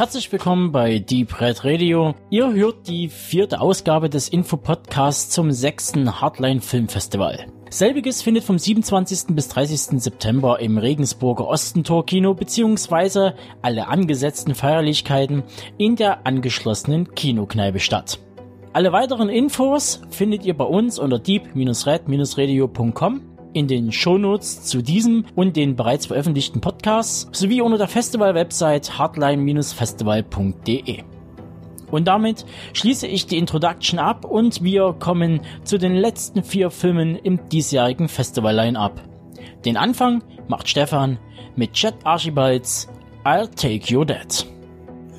Herzlich willkommen bei Deep Red Radio. Ihr hört die vierte Ausgabe des Infopodcasts zum sechsten Hardline Film Festival. Selbiges findet vom 27. bis 30. September im Regensburger Ostentor Kino bzw. alle angesetzten Feierlichkeiten in der angeschlossenen Kinokneipe statt. Alle weiteren Infos findet ihr bei uns unter deep-red-radio.com in den Shownotes zu diesem und den bereits veröffentlichten Podcasts sowie unter der Festival-Website hardline-festival.de. Und damit schließe ich die Introduction ab und wir kommen zu den letzten vier Filmen im diesjährigen Festival-Line-Up. Den Anfang macht Stefan mit Chet Archibalds I'll Take Your Dad.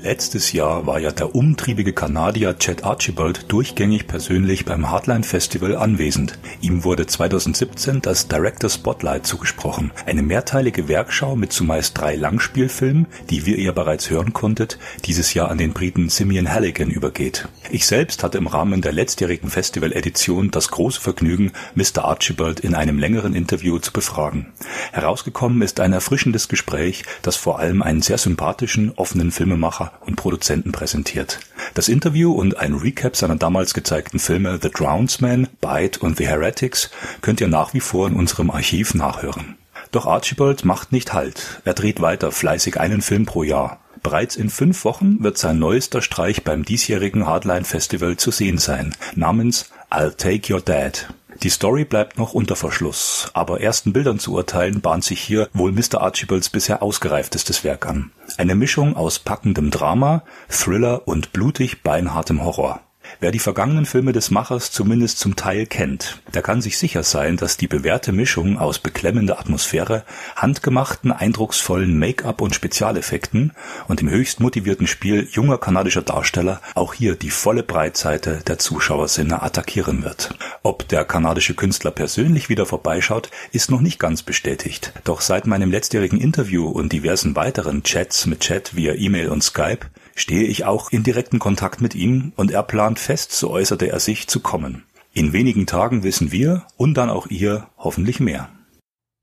Letztes Jahr war ja der umtriebige Kanadier Chet Archibald durchgängig persönlich beim Hardline Festival anwesend. Ihm wurde 2017 das Director Spotlight zugesprochen, eine mehrteilige Werkschau mit zumeist drei Langspielfilmen, die, wie ihr bereits hören konntet, dieses Jahr an den Briten Simeon Halligan übergeht. Ich selbst hatte im Rahmen der letztjährigen Festival-Edition das große Vergnügen, Mr. Archibald in einem längeren Interview zu befragen. Herausgekommen ist ein erfrischendes Gespräch, das vor allem einen sehr sympathischen, offenen Filmemacher und Produzenten präsentiert. Das Interview und ein Recap seiner damals gezeigten Filme The Drownsman, Bite und The Heretics könnt ihr nach wie vor in unserem Archiv nachhören. Doch Archibald macht nicht Halt. Er dreht weiter fleißig einen Film pro Jahr. Bereits in fünf Wochen wird sein neuester Streich beim diesjährigen Hardline Festival zu sehen sein, namens I'll Take Your Dad. Die Story bleibt noch unter Verschluss, aber ersten Bildern zu urteilen bahnt sich hier wohl Mr. Archibalds bisher ausgereiftestes Werk an. Eine Mischung aus packendem Drama, Thriller und blutig beinhartem Horror. Wer die vergangenen Filme des Machers zumindest zum Teil kennt, der kann sich sicher sein, dass die bewährte Mischung aus beklemmender Atmosphäre, handgemachten, eindrucksvollen Make-up und Spezialeffekten und dem höchst motivierten Spiel junger kanadischer Darsteller auch hier die volle Breitseite der Zuschauersinne attackieren wird. Ob der kanadische Künstler persönlich wieder vorbeischaut, ist noch nicht ganz bestätigt. Doch seit meinem letztjährigen Interview und diversen weiteren Chats mit Chat via E-Mail und Skype stehe ich auch in direkten Kontakt mit ihm und er plant fest, so äußerte er sich, zu kommen. In wenigen Tagen wissen wir und dann auch ihr hoffentlich mehr.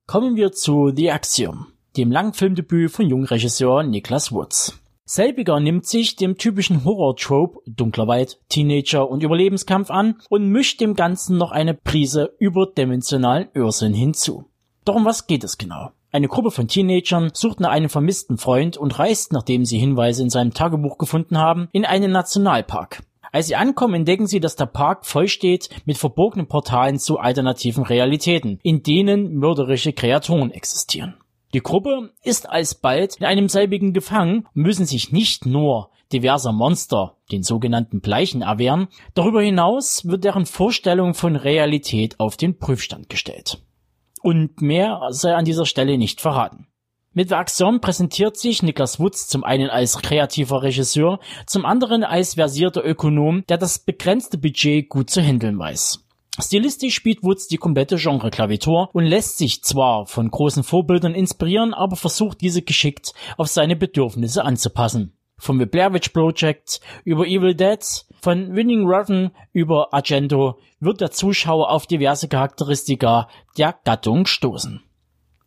Kommen wir zu The Axiom, dem Langfilmdebüt von Jungregisseur Niklas Woods. Selbiger nimmt sich dem typischen Horror-Trope dunkler Wald, Teenager und Überlebenskampf an und mischt dem Ganzen noch eine Prise überdimensionalen Irrsinn hinzu. Doch um was geht es genau? Eine Gruppe von Teenagern sucht nach einem vermissten Freund und reist, nachdem sie Hinweise in seinem Tagebuch gefunden haben, in einen Nationalpark. Als sie ankommen, entdecken sie, dass der Park voll steht mit verbogenen Portalen zu alternativen Realitäten, in denen mörderische Kreaturen existieren. Die Gruppe ist alsbald in einem selbigen gefangen müssen sich nicht nur diverser Monster, den sogenannten Bleichen, erwehren, darüber hinaus wird deren Vorstellung von Realität auf den Prüfstand gestellt. Und mehr sei an dieser Stelle nicht verraten. Mit Axiom präsentiert sich Niklas Wutz zum einen als kreativer Regisseur, zum anderen als versierter Ökonom, der das begrenzte Budget gut zu handeln weiß. Stilistisch spielt Woods die komplette Genre-Klavitur und lässt sich zwar von großen Vorbildern inspirieren, aber versucht diese geschickt auf seine Bedürfnisse anzupassen. Vom The Blair Witch Project über Evil Dead, von Winning Revan über Argento wird der Zuschauer auf diverse Charakteristika der Gattung stoßen.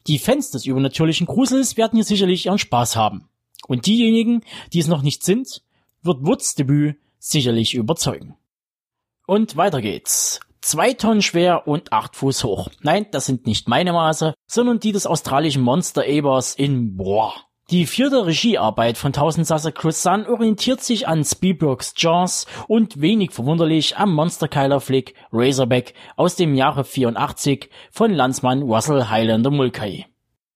Die Fans des übernatürlichen Grusels werden hier sicherlich ihren Spaß haben. Und diejenigen, die es noch nicht sind, wird Woods Debüt sicherlich überzeugen. Und weiter geht's. Zwei Tonnen schwer und acht Fuß hoch. Nein, das sind nicht meine Maße, sondern die des australischen Monster Ebers in Boah. Die vierte Regiearbeit von Tausendsasser Chris Sun orientiert sich an Spielbergs Jaws und wenig verwunderlich am Monsterkeiler-Flick Razorback aus dem Jahre 84 von Landsmann Russell Highlander Mulcahy.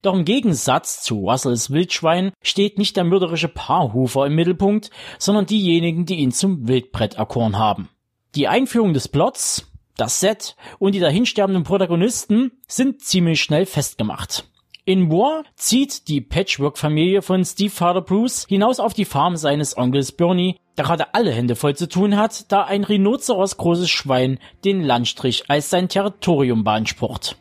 Doch im Gegensatz zu Russells Wildschwein steht nicht der mörderische Paarhufer im Mittelpunkt, sondern diejenigen, die ihn zum Wildbrett erkoren haben. Die Einführung des Plots, das Set und die dahinsterbenden Protagonisten sind ziemlich schnell festgemacht. In War zieht die Patchwork-Familie von Steve Father Bruce hinaus auf die Farm seines Onkels Bernie, der gerade alle Hände voll zu tun hat, da ein Rhinoceros großes Schwein den Landstrich als sein Territorium beansprucht.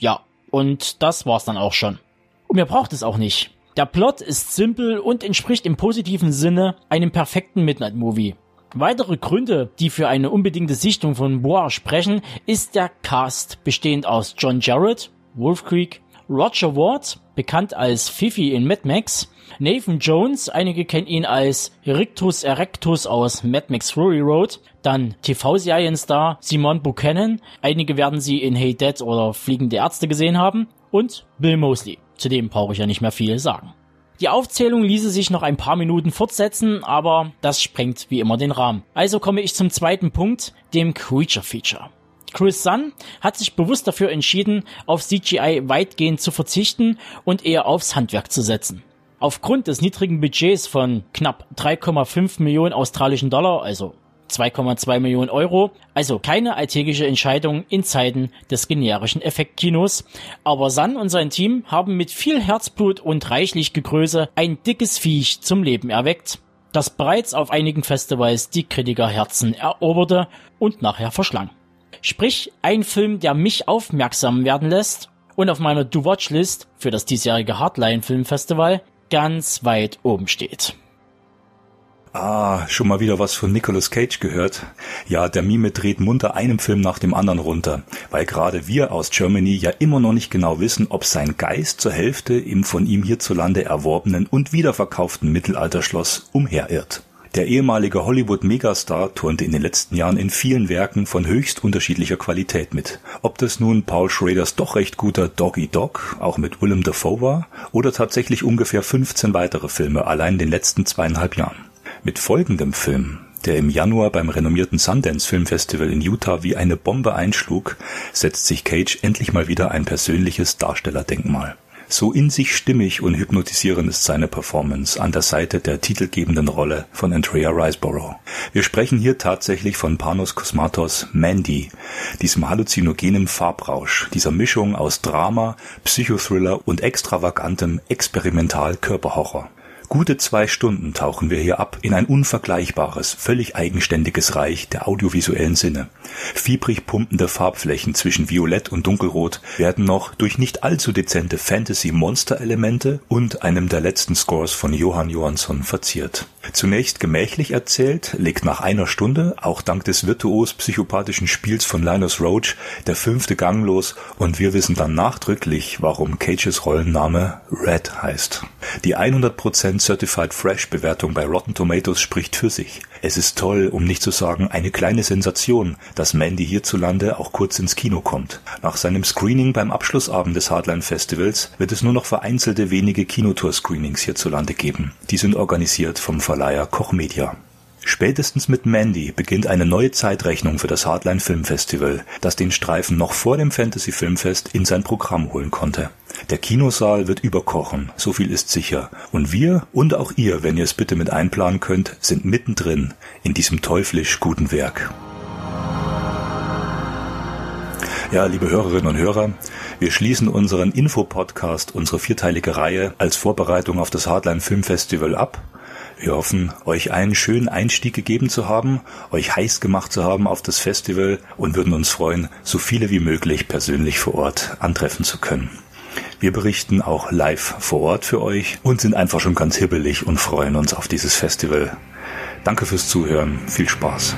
Ja, und das war's dann auch schon. Und mir braucht es auch nicht. Der Plot ist simpel und entspricht im positiven Sinne einem perfekten Midnight-Movie. Weitere Gründe, die für eine unbedingte Sichtung von Bois sprechen, ist der Cast bestehend aus John Jarrett, Wolf Creek, Roger Ward, bekannt als Fifi in Mad Max, Nathan Jones, einige kennen ihn als Rictus Erectus aus Mad Max Fury Road, dann TV-Serienstar Simon Buchanan, einige werden sie in Hey Dad oder Fliegende Ärzte gesehen haben, und Bill Mosley, zu dem brauche ich ja nicht mehr viel sagen. Die Aufzählung ließe sich noch ein paar Minuten fortsetzen, aber das sprengt wie immer den Rahmen. Also komme ich zum zweiten Punkt, dem Creature Feature. Chris Sun hat sich bewusst dafür entschieden, auf CGI weitgehend zu verzichten und eher aufs Handwerk zu setzen. Aufgrund des niedrigen Budgets von knapp 3,5 Millionen australischen Dollar, also 2,2 Millionen Euro, also keine alltägliche Entscheidung in Zeiten des generischen Effektkinos. Aber Sun und sein Team haben mit viel Herzblut und reichlich Gegröße ein dickes Viech zum Leben erweckt, das bereits auf einigen Festivals die Kritikerherzen eroberte und nachher verschlang. Sprich, ein Film, der mich aufmerksam werden lässt und auf meiner Do-Watch-List für das diesjährige Hardline Filmfestival ganz weit oben steht. Ah, schon mal wieder was von Nicolas Cage gehört? Ja, der Mime dreht munter einem Film nach dem anderen runter, weil gerade wir aus Germany ja immer noch nicht genau wissen, ob sein Geist zur Hälfte im von ihm hierzulande erworbenen und wiederverkauften Mittelalterschloss umherirrt. Der ehemalige Hollywood-Megastar turnte in den letzten Jahren in vielen Werken von höchst unterschiedlicher Qualität mit. Ob das nun Paul Schraders doch recht guter Doggy Dog, auch mit Willem Dafoe war, oder tatsächlich ungefähr 15 weitere Filme allein in den letzten zweieinhalb Jahren. Mit folgendem Film, der im Januar beim renommierten Sundance Film Festival in Utah wie eine Bombe einschlug, setzt sich Cage endlich mal wieder ein persönliches Darstellerdenkmal. So in sich stimmig und hypnotisierend ist seine Performance an der Seite der titelgebenden Rolle von Andrea Riseborough. Wir sprechen hier tatsächlich von Panos Kosmatos Mandy, diesem halluzinogenen Farbrausch, dieser Mischung aus Drama, Psychothriller und extravagantem Experimental-Körperhorror. Gute zwei Stunden tauchen wir hier ab in ein unvergleichbares, völlig eigenständiges Reich der audiovisuellen Sinne. Fiebrig pumpende Farbflächen zwischen Violett und Dunkelrot werden noch durch nicht allzu dezente Fantasy-Monster-Elemente und einem der letzten Scores von Johann Johansson verziert. Zunächst gemächlich erzählt, legt nach einer Stunde, auch dank des virtuos psychopathischen Spiels von Linus Roach, der fünfte Gang los und wir wissen dann nachdrücklich, warum Cages Rollenname Red heißt. Die 100% Certified Fresh Bewertung bei Rotten Tomatoes spricht für sich. Es ist toll, um nicht zu sagen eine kleine Sensation, dass Mandy hierzulande auch kurz ins Kino kommt. Nach seinem Screening beim Abschlussabend des Hardline Festivals wird es nur noch vereinzelte wenige Kinotour-Screenings hierzulande geben. Die sind organisiert vom Verleiher Koch Media. Spätestens mit Mandy beginnt eine neue Zeitrechnung für das Hardline Film Festival, das den Streifen noch vor dem Fantasy Filmfest in sein Programm holen konnte. Der Kinosaal wird überkochen, so viel ist sicher. Und wir und auch ihr, wenn ihr es bitte mit einplanen könnt, sind mittendrin in diesem teuflisch guten Werk. Ja, liebe Hörerinnen und Hörer, wir schließen unseren Infopodcast, unsere vierteilige Reihe als Vorbereitung auf das Hardline Film Festival ab wir hoffen, euch einen schönen Einstieg gegeben zu haben, euch heiß gemacht zu haben auf das Festival und würden uns freuen, so viele wie möglich persönlich vor Ort antreffen zu können. Wir berichten auch live vor Ort für euch und sind einfach schon ganz hibbelig und freuen uns auf dieses Festival. Danke fürs Zuhören. Viel Spaß.